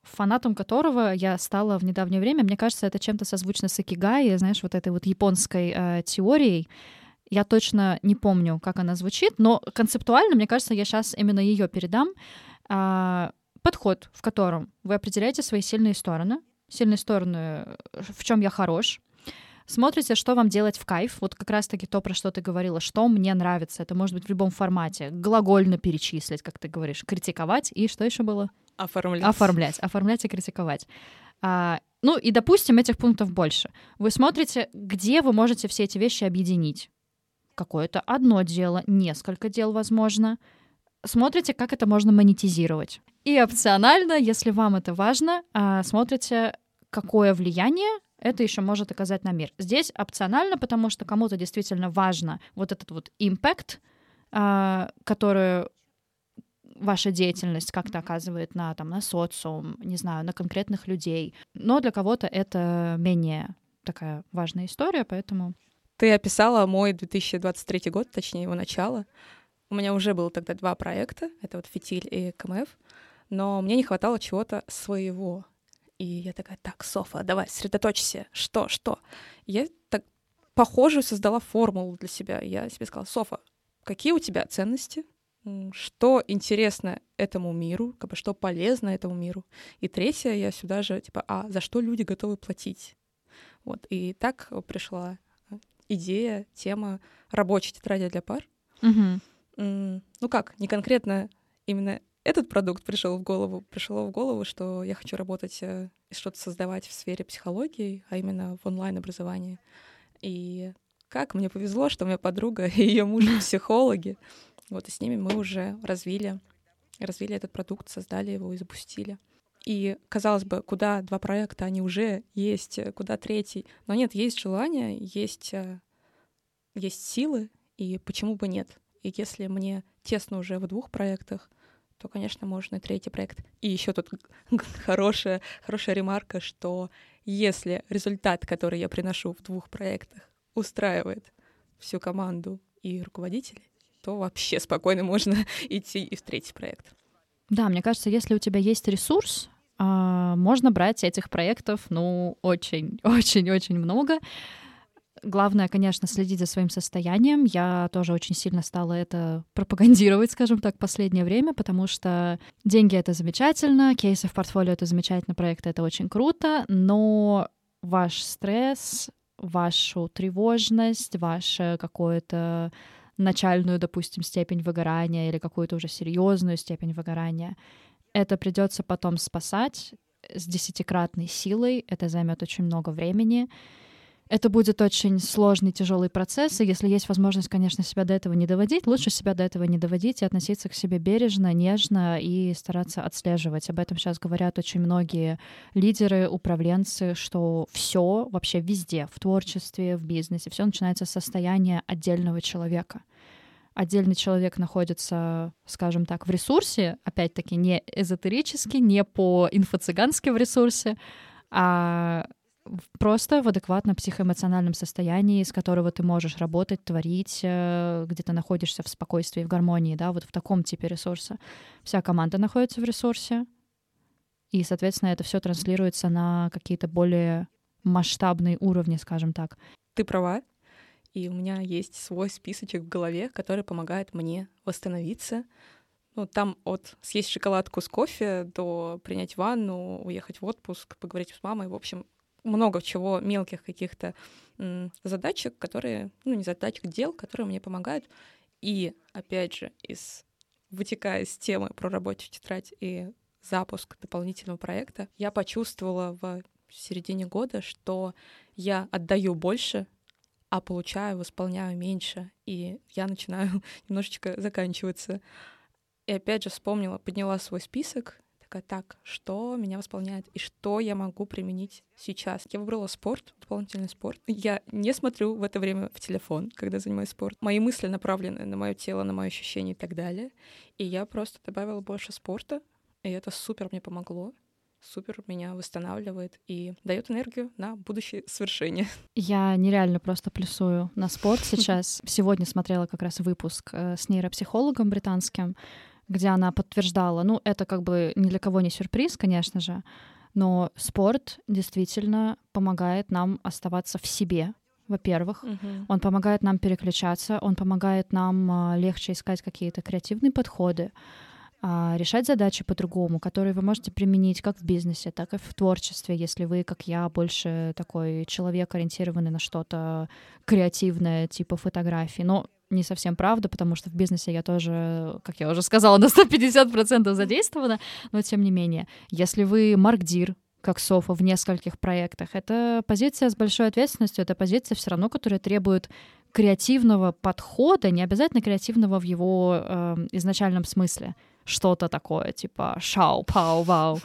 фанатом которого я стала в недавнее время. Мне кажется, это чем-то созвучно с икигай, знаешь, вот этой вот японской э, теорией. Я точно не помню, как она звучит, но концептуально, мне кажется, я сейчас именно ее передам. Э, подход, в котором вы определяете свои сильные стороны, сильные стороны, в чем я хорош, смотрите, что вам делать в кайф. Вот как раз-таки то, про что ты говорила, что мне нравится. Это может быть в любом формате. Глагольно перечислить, как ты говоришь, критиковать. И что еще было? Оформлять. Оформлять. Оформлять и критиковать. А, ну и, допустим, этих пунктов больше. Вы смотрите, где вы можете все эти вещи объединить. Какое-то одно дело, несколько дел, возможно — смотрите, как это можно монетизировать. И опционально, если вам это важно, а, смотрите, какое влияние это еще может оказать на мир. Здесь опционально, потому что кому-то действительно важно вот этот вот импакт, а, который ваша деятельность как-то оказывает на, там, на социум, не знаю, на конкретных людей. Но для кого-то это менее такая важная история, поэтому... Ты описала мой 2023 год, точнее его начало. У меня уже было тогда два проекта, это вот «Фитиль» и «КМФ», но мне не хватало чего-то своего. И я такая, так, Софа, давай, сосредоточься, что, что? Я так похожую создала формулу для себя. Я себе сказала, Софа, какие у тебя ценности, что интересно этому миру, как бы что полезно этому миру. И третье, я сюда же, типа, а за что люди готовы платить? Вот, и так пришла идея, тема рабочей тетради для пар. Угу ну как, не конкретно именно этот продукт пришел в голову, пришло в голову, что я хочу работать э, и что-то создавать в сфере психологии, а именно в онлайн-образовании. И как мне повезло, что у меня подруга и ее муж психологи. Вот и с ними мы уже развили, развили этот продукт, создали его и запустили. И, казалось бы, куда два проекта, они уже есть, куда третий. Но нет, есть желание, есть э, есть силы, и почему бы нет. И если мне тесно уже в двух проектах, то, конечно, можно и третий проект. И еще тут хорошая, хорошая ремарка, что если результат, который я приношу в двух проектах, устраивает всю команду и руководителей, то вообще спокойно можно идти и в третий проект. Да, мне кажется, если у тебя есть ресурс, а, можно брать этих проектов, ну, очень-очень-очень много. Главное, конечно, следить за своим состоянием. Я тоже очень сильно стала это пропагандировать, скажем так, в последнее время, потому что деньги — это замечательно, кейсы в портфолио — это замечательно, проекты — это очень круто, но ваш стресс, вашу тревожность, ваше какое-то начальную, допустим, степень выгорания или какую-то уже серьезную степень выгорания, это придется потом спасать с десятикратной силой, это займет очень много времени. Это будет очень сложный, тяжелый процесс, и если есть возможность, конечно, себя до этого не доводить, лучше себя до этого не доводить и относиться к себе бережно, нежно и стараться отслеживать. Об этом сейчас говорят очень многие лидеры, управленцы, что все вообще везде, в творчестве, в бизнесе, все начинается с состояния отдельного человека отдельный человек находится, скажем так, в ресурсе, опять-таки не эзотерически, не по инфо-цыгански в ресурсе, а просто в адекватном психоэмоциональном состоянии, с которого ты можешь работать, творить, э, где ты находишься в спокойствии, в гармонии, да, вот в таком типе ресурса. Вся команда находится в ресурсе, и, соответственно, это все транслируется на какие-то более масштабные уровни, скажем так. Ты права, и у меня есть свой списочек в голове, который помогает мне восстановиться. Ну, там от съесть шоколадку с кофе до принять ванну, уехать в отпуск, поговорить с мамой. В общем, много чего, мелких каких-то задачек, которые, ну, не задачек, дел, которые мне помогают. И, опять же, из вытекая из темы про рабочую тетрадь и запуск дополнительного проекта, я почувствовала в середине года, что я отдаю больше, а получаю, восполняю меньше, и я начинаю немножечко заканчиваться. И опять же вспомнила, подняла свой список, такая, так, что меня восполняет и что я могу применить сейчас? Я выбрала спорт, дополнительный спорт. Я не смотрю в это время в телефон, когда занимаюсь спортом. Мои мысли направлены на мое тело, на мои ощущения и так далее. И я просто добавила больше спорта, и это супер мне помогло супер меня восстанавливает и дает энергию на будущее свершение. Я нереально просто плюсую на спорт сейчас. Сегодня смотрела как раз выпуск э, с нейропсихологом британским, где она подтверждала, ну, это как бы ни для кого не сюрприз, конечно же, но спорт действительно помогает нам оставаться в себе, во-первых. Uh-huh. Он помогает нам переключаться, он помогает нам а, легче искать какие-то креативные подходы. А, решать задачи по-другому, которые вы можете применить как в бизнесе, так и в творчестве, если вы, как я, больше такой человек, ориентированный на что-то креативное, типа фотографии. Но не совсем правда, потому что в бизнесе я тоже, как я уже сказала, на 150% задействована, но тем не менее, если вы маркдир, как Софа в нескольких проектах. Это позиция с большой ответственностью, это позиция все равно, которая требует креативного подхода, не обязательно креативного в его э, изначальном смысле что-то такое, типа шау, пау, вау.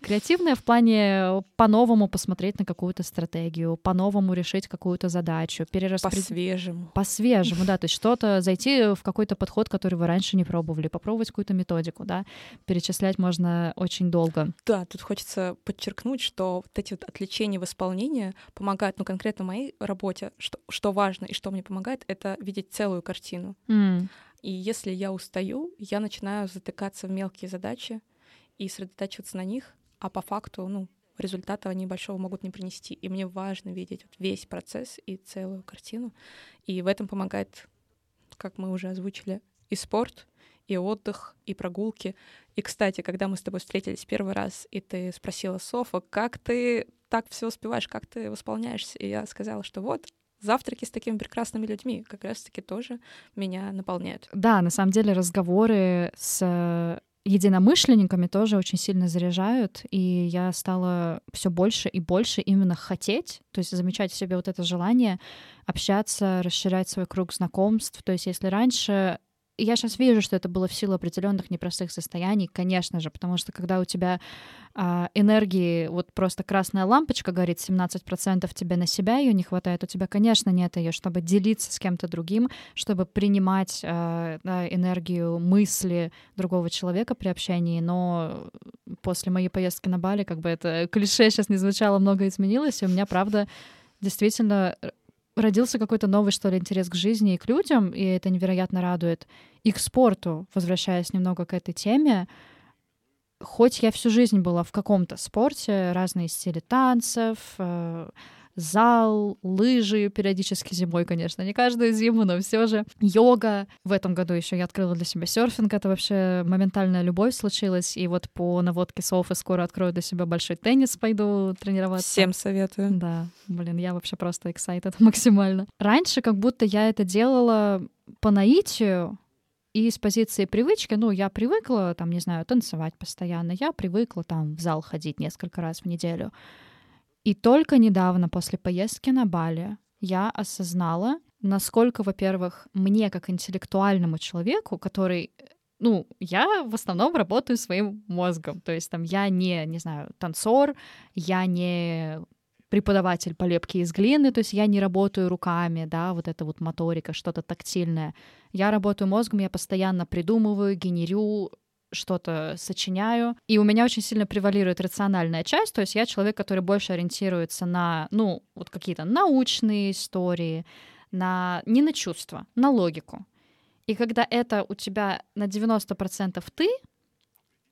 Креативное в плане по-новому посмотреть на какую-то стратегию, по-новому решить какую-то задачу, перераспределить. По-свежему. По-свежему, да, то есть что-то, зайти в какой-то подход, который вы раньше не пробовали, попробовать какую-то методику, да, перечислять можно очень долго. Да, тут хочется подчеркнуть, что вот эти вот отвлечения в исполнении помогают, ну, конкретно моей работе, что, что важно и что мне помогает, это видеть целую картину. Mm. И если я устаю, я начинаю затыкаться в мелкие задачи и сосредотачиваться на них, а по факту, ну, результата они большого могут не принести. И мне важно видеть весь процесс и целую картину. И в этом помогает, как мы уже озвучили, и спорт, и отдых, и прогулки. И, кстати, когда мы с тобой встретились первый раз, и ты спросила Софа, как ты так все успеваешь, как ты восполняешься, и я сказала, что вот завтраки с такими прекрасными людьми как раз-таки тоже меня наполняют. Да, на самом деле разговоры с единомышленниками тоже очень сильно заряжают, и я стала все больше и больше именно хотеть, то есть замечать в себе вот это желание общаться, расширять свой круг знакомств. То есть если раньше я сейчас вижу, что это было в силу определенных непростых состояний, конечно же, потому что когда у тебя а, энергии, вот просто красная лампочка горит, 17% тебе на себя ее не хватает, у тебя, конечно, нет ее, чтобы делиться с кем-то другим, чтобы принимать да, энергию мысли другого человека при общении, но после моей поездки на Бали, как бы это клише сейчас не звучало, много изменилось, и у меня, правда, действительно родился какой-то новый, что ли, интерес к жизни и к людям, и это невероятно радует. И к спорту, возвращаясь немного к этой теме, хоть я всю жизнь была в каком-то спорте, разные стили танцев, э, зал, лыжи периодически зимой, конечно, не каждую зиму, но все же йога. В этом году еще я открыла для себя серфинг, это вообще моментальная любовь случилась, и вот по наводке Софы скоро открою для себя большой теннис, пойду тренироваться. Всем советую. Да, блин, я вообще просто excited максимально. Раньше как будто я это делала по наитию, и с позиции привычки, ну, я привыкла, там, не знаю, танцевать постоянно, я привыкла там в зал ходить несколько раз в неделю. И только недавно, после поездки на Бали, я осознала, насколько, во-первых, мне как интеллектуальному человеку, который ну, я в основном работаю своим мозгом. То есть там я не, не знаю, танцор, я не преподаватель по лепке из глины, то есть я не работаю руками, да, вот это вот моторика, что-то тактильное. Я работаю мозгом, я постоянно придумываю, генерю, что-то сочиняю. И у меня очень сильно превалирует рациональная часть, то есть я человек, который больше ориентируется на, ну, вот какие-то научные истории, на, не на чувства, на логику. И когда это у тебя на 90% ты,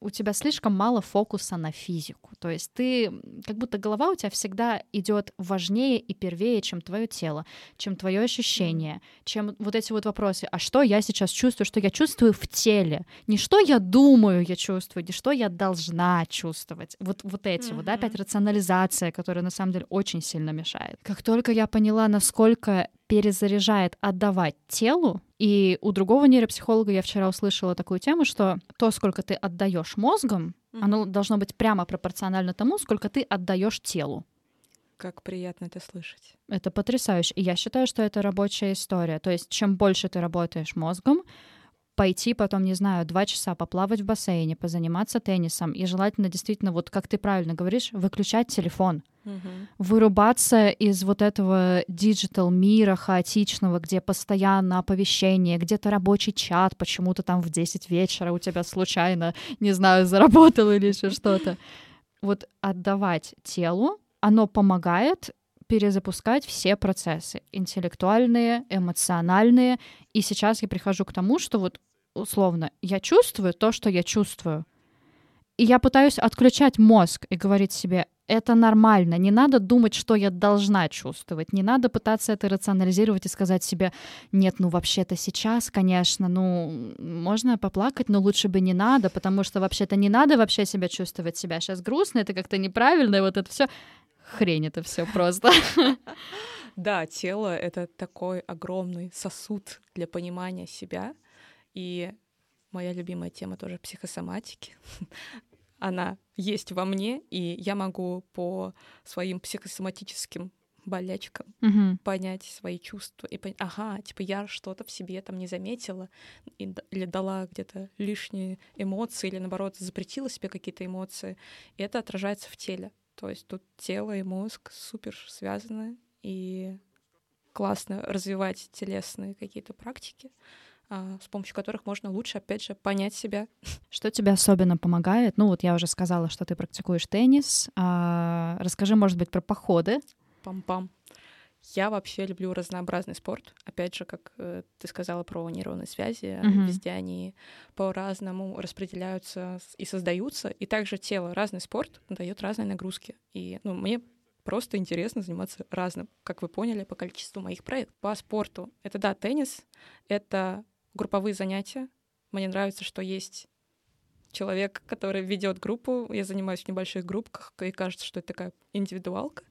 у тебя слишком мало фокуса на физику. То есть ты, как будто голова у тебя всегда идет важнее и первее, чем твое тело, чем твое ощущение, чем вот эти вот вопросы. А что я сейчас чувствую, что я чувствую в теле? Не что я думаю, я чувствую, не что я должна чувствовать. Вот, вот эти mm-hmm. вот, да, опять рационализация, которая на самом деле очень сильно мешает. Как только я поняла, насколько перезаряжает отдавать телу. И у другого нейропсихолога я вчера услышала такую тему, что то, сколько ты отдаешь мозгом, mm-hmm. оно должно быть прямо пропорционально тому, сколько ты отдаешь телу. Как приятно это слышать. Это потрясающе. И я считаю, что это рабочая история. То есть, чем больше ты работаешь мозгом, пойти потом, не знаю, два часа поплавать в бассейне, позаниматься теннисом. И желательно действительно, вот как ты правильно говоришь, выключать телефон. Угу. Вырубаться из вот этого digital мира хаотичного, где постоянно оповещение, где-то рабочий чат, почему-то там в 10 вечера у тебя случайно, не знаю, заработал или еще что-то. Вот отдавать телу, оно помогает перезапускать все процессы интеллектуальные, эмоциональные. И сейчас я прихожу к тому, что вот условно я чувствую то, что я чувствую. И я пытаюсь отключать мозг и говорить себе, это нормально, не надо думать, что я должна чувствовать, не надо пытаться это рационализировать и сказать себе, нет, ну вообще-то сейчас, конечно, ну можно поплакать, но лучше бы не надо, потому что вообще-то не надо вообще себя чувствовать себя сейчас грустно, это как-то неправильно, и вот это все хрень это все просто. Да, тело — это такой огромный сосуд для понимания себя. И моя любимая тема тоже психосоматики. Она есть во мне, и я могу по своим психосоматическим болячкам угу. понять свои чувства и понять, ага, типа я что-то в себе там не заметила и, или дала где-то лишние эмоции, или наоборот запретила себе какие-то эмоции, и это отражается в теле. То есть тут тело и мозг супер связаны, и классно развивать телесные какие-то практики, а, с помощью которых можно лучше, опять же, понять себя. Что тебе особенно помогает? Ну вот я уже сказала, что ты практикуешь теннис. А, расскажи, может быть, про походы. Пам-пам. Я вообще люблю разнообразный спорт. Опять же, как э, ты сказала про нейронные связи, mm-hmm. везде они по-разному распределяются и создаются. И также тело, разный спорт дает разные нагрузки. И ну, мне просто интересно заниматься разным, как вы поняли, по количеству моих проектов. По спорту это, да, теннис, это групповые занятия. Мне нравится, что есть человек, который ведет группу. Я занимаюсь в небольших группках, и кажется, что это такая индивидуалка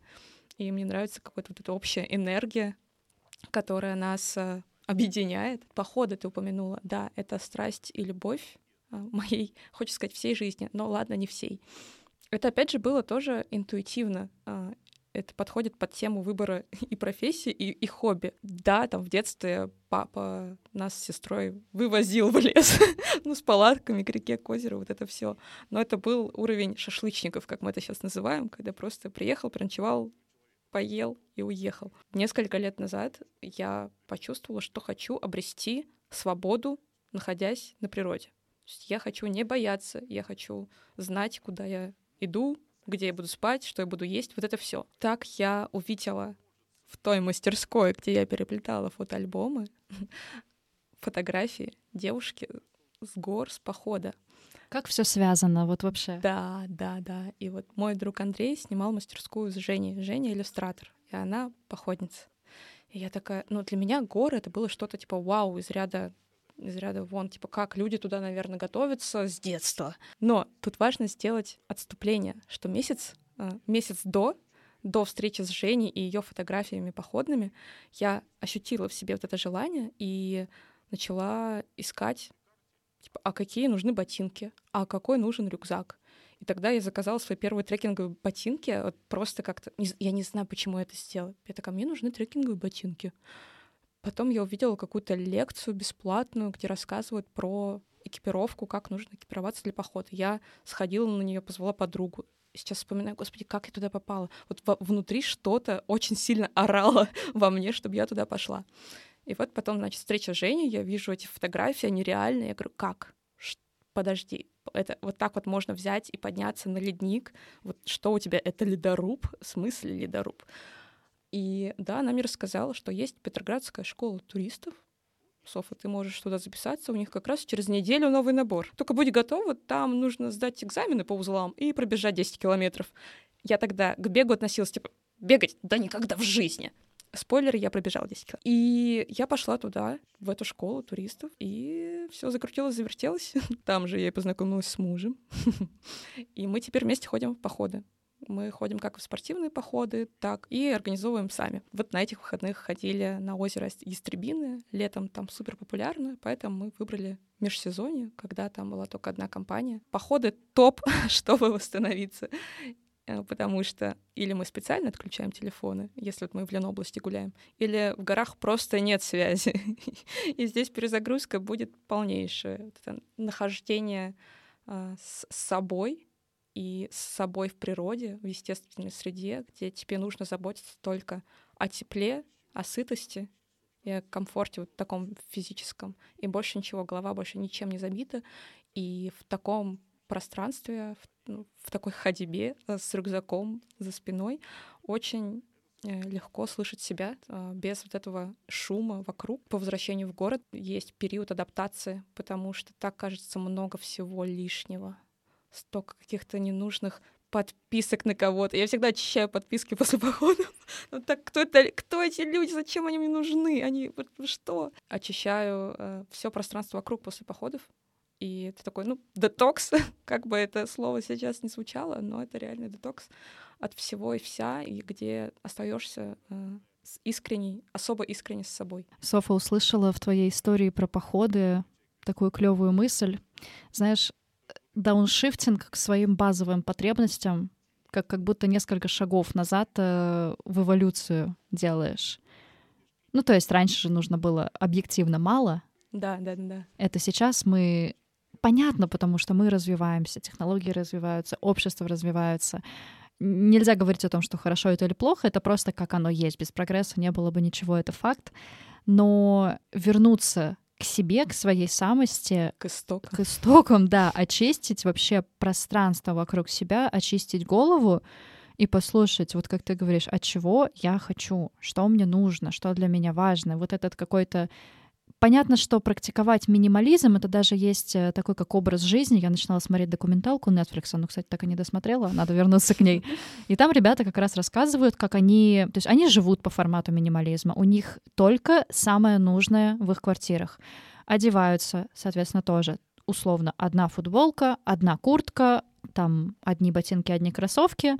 и мне нравится какая-то вот эта общая энергия, которая нас э, объединяет. Походы ты упомянула, да, это страсть и любовь э, моей, хочется сказать, всей жизни, но ладно, не всей. Это, опять же, было тоже интуитивно. Э, это подходит под тему выбора и профессии, и, и хобби. Да, там в детстве папа нас с сестрой вывозил в лес, ну, с палатками к реке, к озеру, вот это все. Но это был уровень шашлычников, как мы это сейчас называем, когда просто приехал, проночевал, поел и уехал. Несколько лет назад я почувствовала, что хочу обрести свободу, находясь на природе. Я хочу не бояться, я хочу знать, куда я иду, где я буду спать, что я буду есть, вот это все. Так я увидела в той мастерской, где я переплетала фотоальбомы, фотографии девушки с гор, с похода. Как все связано, вот вообще? Да, да, да. И вот мой друг Андрей снимал мастерскую с Женей. Женя иллюстратор, и она походница. И я такая, ну, для меня горы это было что-то типа вау, из ряда из ряда вон, типа, как люди туда, наверное, готовятся с детства. Но тут важно сделать отступление, что месяц, э, месяц до, до встречи с Женей и ее фотографиями походными, я ощутила в себе вот это желание и начала искать, типа, а какие нужны ботинки, а какой нужен рюкзак. И тогда я заказала свои первые трекинговые ботинки, вот просто как-то, я не знаю, почему я это сделала. Я такая, мне нужны трекинговые ботинки. Потом я увидела какую-то лекцию бесплатную, где рассказывают про экипировку, как нужно экипироваться для похода. Я сходила на нее, позвала подругу. Сейчас вспоминаю, господи, как я туда попала. Вот внутри что-то очень сильно орало во мне, чтобы я туда пошла. И вот потом, значит, встреча с Женей, я вижу эти фотографии, они реальные. Я говорю, как? Подожди, это вот так вот можно взять и подняться на ледник. Вот что у тебя? Это ледоруб? В смысле ледоруб? И да, она мне рассказала, что есть Петроградская школа туристов. Софа, ты можешь туда записаться, у них как раз через неделю новый набор. Только будь готова, там нужно сдать экзамены по узлам и пробежать 10 километров. Я тогда к бегу относилась, типа, бегать? Да никогда в жизни. Спойлер, я пробежала 10 километров. И я пошла туда, в эту школу туристов, и все закрутилось, завертелось. Там же я и познакомилась с мужем. И мы теперь вместе ходим в походы. Мы ходим как в спортивные походы, так и организовываем сами. Вот на этих выходных ходили на озеро Истребины. Летом там супер популярно, поэтому мы выбрали межсезонье, когда там была только одна компания. Походы топ, чтобы восстановиться потому что или мы специально отключаем телефоны, если вот мы в Ленобласти гуляем, или в горах просто нет связи. И здесь перезагрузка будет полнейшая. Это нахождение а, с собой, и с собой в природе, в естественной среде, где тебе нужно заботиться только о тепле, о сытости и о комфорте вот таком физическом. И больше ничего, голова больше ничем не забита. И в таком пространстве, в, ну, в такой ходьбе э, с рюкзаком за спиной очень э, легко слышать себя э, без вот этого шума вокруг. По возвращению в город есть период адаптации, потому что так кажется много всего лишнего столько каких-то ненужных подписок на кого-то. Я всегда очищаю подписки после походов. Ну так кто это, кто эти люди, зачем они мне нужны? Они что? Очищаю э, все пространство вокруг после походов. И это такой, ну, детокс, как бы это слово сейчас не звучало, но это реальный детокс от всего и вся, и где остаешься э, искренней, особо искренне с собой. Софа услышала в твоей истории про походы такую клевую мысль. Знаешь, дауншифтинг к своим базовым потребностям, как, как будто несколько шагов назад э, в эволюцию делаешь. Ну, то есть раньше же нужно было объективно мало. Да, да, да. Это сейчас мы... Понятно, потому что мы развиваемся, технологии развиваются, общество развивается. Нельзя говорить о том, что хорошо это или плохо, это просто как оно есть. Без прогресса не было бы ничего, это факт. Но вернуться к себе, к своей самости. К истокам. К истокам, да. Очистить вообще пространство вокруг себя, очистить голову и послушать, вот как ты говоришь, от чего я хочу, что мне нужно, что для меня важно. Вот этот какой-то Понятно, что практиковать минимализм — это даже есть э, такой, как образ жизни. Я начинала смотреть документалку Netflix, но, кстати, так и не досмотрела, надо вернуться к ней. И там ребята как раз рассказывают, как они... То есть они живут по формату минимализма. У них только самое нужное в их квартирах. Одеваются, соответственно, тоже условно одна футболка, одна куртка, там одни ботинки, одни кроссовки.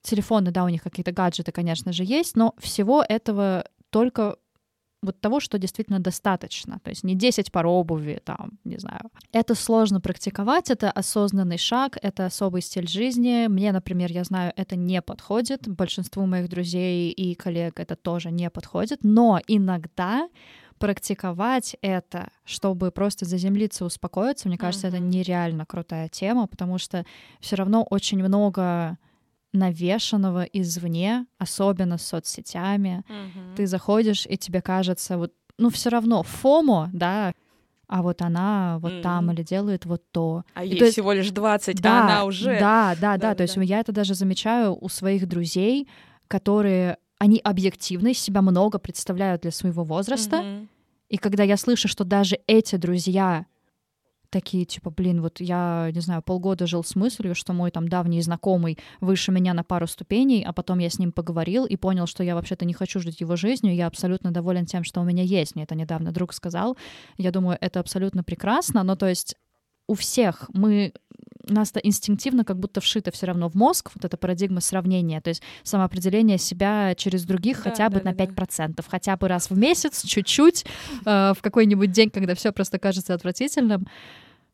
Телефоны, да, у них какие-то гаджеты, конечно же, есть, но всего этого только вот того, что действительно достаточно. То есть не 10 пар обуви, там, не знаю. Это сложно практиковать, это осознанный шаг, это особый стиль жизни. Мне, например, я знаю, это не подходит. Большинству моих друзей и коллег это тоже не подходит. Но иногда практиковать это, чтобы просто заземлиться, успокоиться, мне кажется, mm-hmm. это нереально крутая тема, потому что все равно очень много навешенного извне, особенно с соцсетями. Mm-hmm. Ты заходишь, и тебе кажется, вот, ну, все равно ФОМО, да, а вот она вот mm-hmm. там или делает вот то. А и ей то всего лишь 20, да, а она уже... Да, да, да, да, то есть я это даже замечаю у своих друзей, которые, они объективно из себя много представляют для своего возраста, mm-hmm. и когда я слышу, что даже эти друзья такие, типа, блин, вот я, не знаю, полгода жил с мыслью, что мой там давний знакомый выше меня на пару ступеней, а потом я с ним поговорил и понял, что я вообще-то не хочу жить его жизнью, я абсолютно доволен тем, что у меня есть. Мне это недавно друг сказал. Я думаю, это абсолютно прекрасно, но то есть у всех мы у нас это инстинктивно как будто вшито все равно в мозг, вот эта парадигма сравнения, то есть самоопределение себя через других да, хотя бы да, на 5%, да. хотя бы раз в месяц, чуть-чуть, э, в какой-нибудь день, когда все просто кажется отвратительным.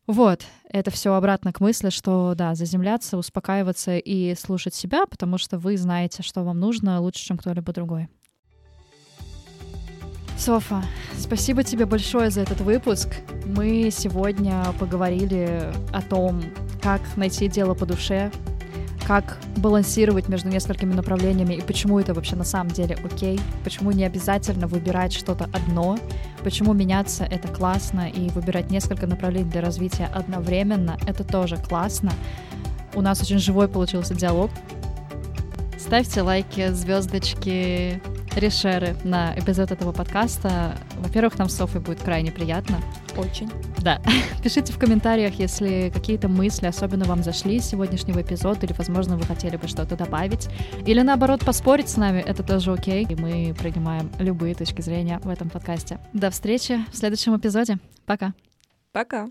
Вот, это все обратно к мысли, что да, заземляться, успокаиваться и слушать себя, потому что вы знаете, что вам нужно лучше, чем кто-либо другой. Софа, спасибо тебе большое за этот выпуск. Мы сегодня поговорили о том, как найти дело по душе, как балансировать между несколькими направлениями и почему это вообще на самом деле окей, почему не обязательно выбирать что-то одно, почему меняться — это классно, и выбирать несколько направлений для развития одновременно — это тоже классно. У нас очень живой получился диалог. Ставьте лайки, звездочки, решеры на эпизод этого подкаста. Во-первых, нам с Софой будет крайне приятно. Очень. Да. Пишите в комментариях, если какие-то мысли особенно вам зашли из сегодняшнего эпизода, или, возможно, вы хотели бы что-то добавить. Или, наоборот, поспорить с нами, это тоже окей. И мы принимаем любые точки зрения в этом подкасте. До встречи в следующем эпизоде. Пока. Пока.